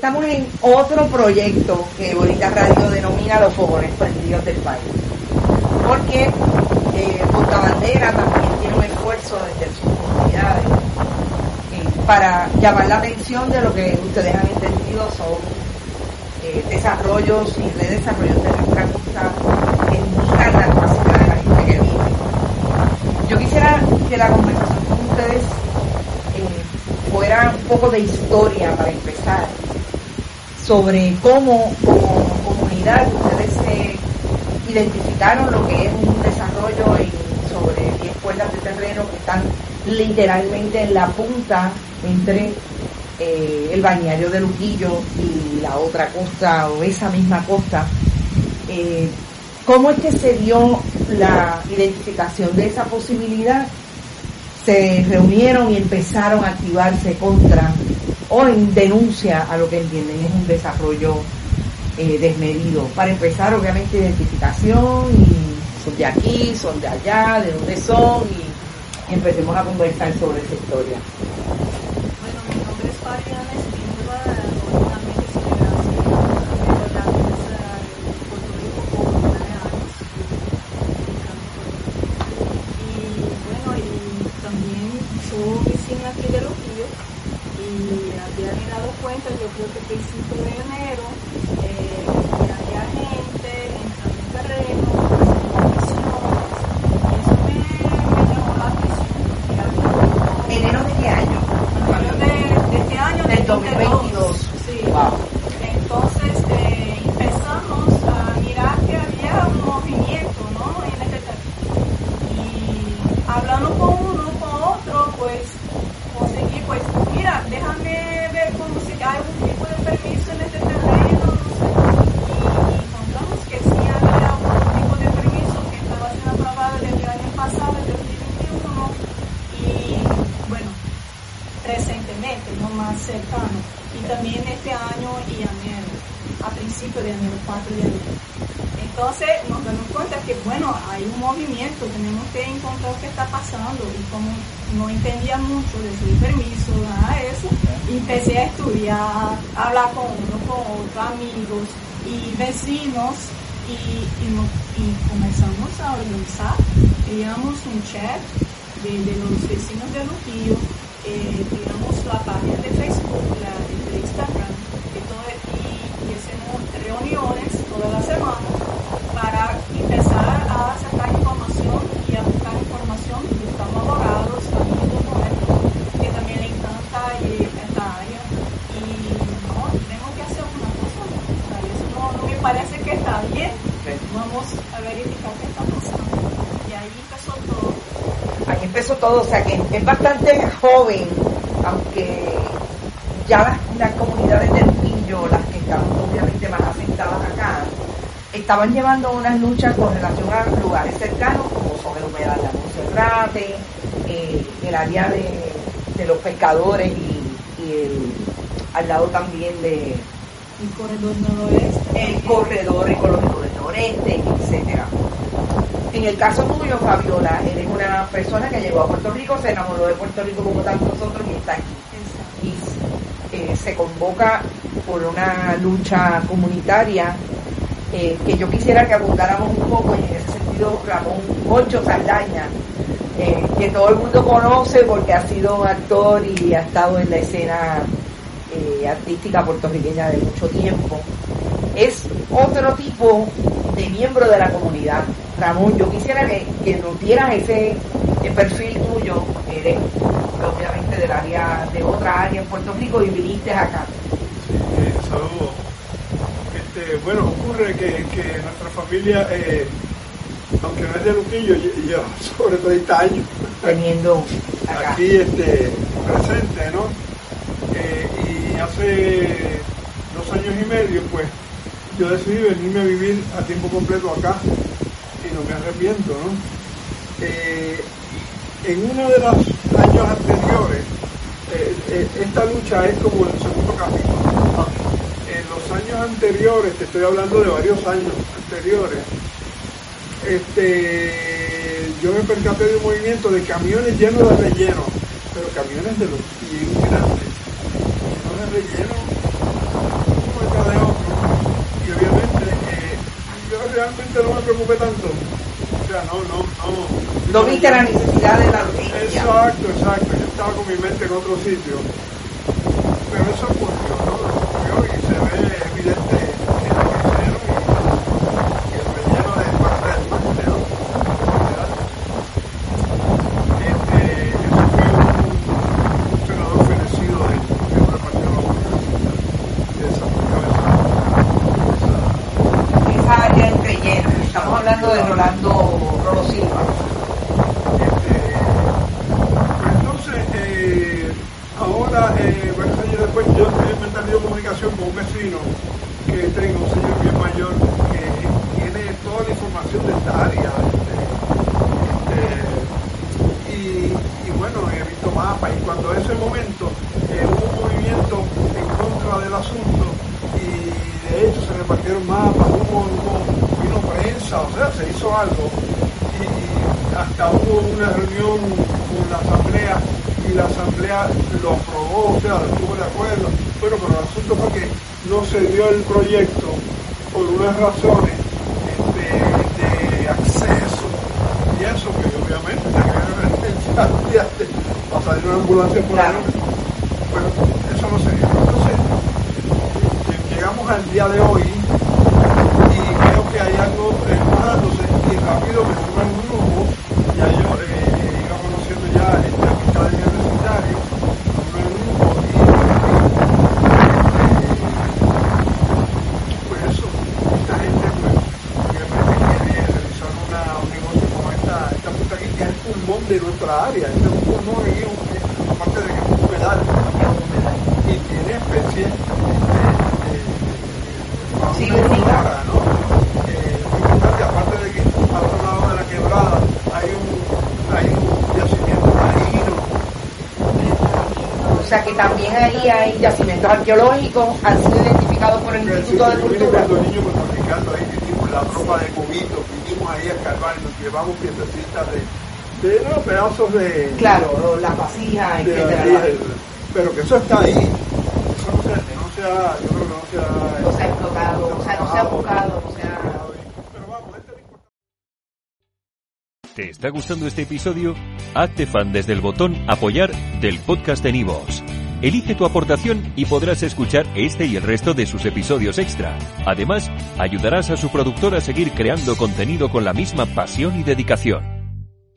estamos en otro proyecto que Bonita Radio denomina los fogones prendidos del país. Porque eh, Bandera también tiene un esfuerzo desde sus comunidades eh, para llamar la atención de lo que ustedes han entendido son eh, desarrollos y redesarrollos de nuestra costa que limitan la capacidad de la gente que vive. Yo quisiera que la conversación con ustedes eh, fuera un poco de historia para empezar sobre cómo como comunidad ustedes se identificaron lo que es un desarrollo sobre 10 cuerdas de terreno que están literalmente en la punta entre eh, el bañario de Luquillo y la otra costa o esa misma costa. Eh, ¿Cómo es que se dio la identificación de esa posibilidad? Se reunieron y empezaron a activarse contra o en denuncia a lo que entienden es un desarrollo eh, desmedido. Para empezar, obviamente, identificación y son de aquí, son de allá, de dónde son y empecemos a conversar sobre esa historia. Bueno, mi nombre es Fabiana yo creo que principio de enero, eh, había gente entrando en terreno, haciendo misiones, y eso me, me llamó la atención. ¿Enero de qué año? Enero de, de este año, del 2022. Sí. Wow. Entonces eh, empezamos a mirar que había un movimiento ¿no? en este terreno. Y hablando con uno, con otro, pues conseguí, pues, mira, déjame hay algún tipo de permiso en este terreno, no sé. Y encontramos que sí había algún tipo de permiso que estaba siendo aprobado desde el año pasado, el 2021, y bueno, recientemente, no más cercano. Y también este año y enero, a principio de enero, 4 de enero. Entonces nos damos cuenta que, bueno, hay un movimiento, tenemos que encontrar qué está pasando y como no entendía mucho de su permiso, nada de eso, empecé a estudiar, a hablar con uno, con otros amigos y vecinos y, comenzamos a organizar, creamos un chat de, los vecinos de Luquillo, eh, la página de Facebook, la de Instagram, y, todo, y hacemos reuniones toda la semana para empezar a sacar información y a buscar información. Buscamos abogados, amigos que también le encanta esta área. Y no, tenemos que hacer una cosa. Eso no, me parece que está bien. Vamos a verificar qué está pasando. Y ahí empezó todo. Ahí empezó todo, o sea que es bastante joven, aunque ya las, las comunidades del Pillo, las que están obviamente más asentadas acá, estaban llevando unas luchas con relación a lugares cercanos, como son el humedal de Monserrate, eh, el área de, los pescadores y, al lado también de el corredor noroeste, el corredor ecológico del noreste, etcétera. En el caso tuyo, Fabiola, eres una persona que llegó a Puerto Rico, se enamoró de Puerto Rico como tantos nosotros y está aquí. Y eh, se convoca por una lucha comunitaria eh, que yo quisiera que abundáramos un poco en ese sentido Ramón Concho Saldaña, eh, que todo el mundo conoce porque ha sido un actor y ha estado en la escena eh, artística puertorriqueña de mucho tiempo. Es otro tipo de miembro de la comunidad. Ramón, yo quisiera que, que nos dieras ese perfil tuyo, eres obviamente del área, de otra área en Puerto Rico y viniste acá. saludos este, bueno, ocurre que, nuestra familia, eh, aunque no es de Luquillo, lleva sobre 30 años teniendo aquí este, presente, ¿no? Eh, y hace dos años y medio, pues, yo decidí venirme a vivir a tiempo completo acá y no me arrepiento, ¿no? Eh, en uno de los años anteriores, esta lucha es como el segundo capítulo los años anteriores, te estoy hablando de varios años anteriores, este, yo me percaté de un movimiento de camiones llenos de relleno, pero camiones de los bien grandes, llenos de relleno, realmente no me preocupé tanto. O sea, no, no, no. No viste la necesidad de la noticia. Exacto, exacto. Yo estaba con mi mente en otro sitio. Pero eso ocurrió, ¿no? Ocurrió y se ve evidente en lo que hicieron y, y el relleno de parte del máster, ¿no? Este, eso fue un, un senador fenecido de, de una parte de la de esa cabeza. Esa área en relleno. De Rolando Rolo Silva. Este, pues entonces, eh, ahora, eh, varios años después, yo he mantenido comunicación con un vecino que tengo, un señor bien mayor, que tiene toda la información de esta área. este, este, y, y bueno, he visto mapas y cuando ese momento eh, hubo un movimiento en contra del asunto y de hecho se repartieron mapas, hubo, hubo- vino o sea, se hizo algo y, hasta hubo una reunión con la asamblea y la asamblea lo aprobó, o sea, estuvo de acuerdo. Bueno, pero el asunto fue que no se dio el proyecto por unas razones este, de acceso y eso que obviamente tenía que haber emergencia va a salir una ambulancia por ahí. Bueno, eso no se dio. Entonces, lle- llegamos al día de hoy y veo que hay algo eh, mojándose y rápido me pongo en un grupo, ya yo eh, iba conociendo ya este, amistades universitarias, me pongo en un grupo y, y, pues eso, esta gente pues obviamente quiere realizar una, un negocio como esta, esta punta aquí que es el pulmón de nuestra área, este es un aparte de que es un humedal, y tiene especies de, de, de, Sí, flora, ¿no? Eh, aparte de que al otro lado de la quebrada hay un, hay un yacimiento marino. O sea que también ahí hay yacimientos arqueológicos, han sido identificados por el Que Instituto de sí, vine Cultura. cuando niño puertorriqueño ahí vinimos la tropa de cubitos, vinimos ahí a escarbar y nos llevamos piececitas de, de no, pedazos de, Claro, las vasijas, de etcétera. ahí, pero que eso está ahí. Eso no se, no se ha, yo creo que no se ha, No se ha explotado, o sea, no se ha buscado, no se ha... Este es el importante. ¿Te está gustando este episodio? Hazte fan desde el botón Apoyar del podcast de Nivos. Elige tu aportación y podrás escuchar este y el resto de sus episodios extra. Además, ayudarás a su productor a seguir creando contenido con la misma pasión y dedicación.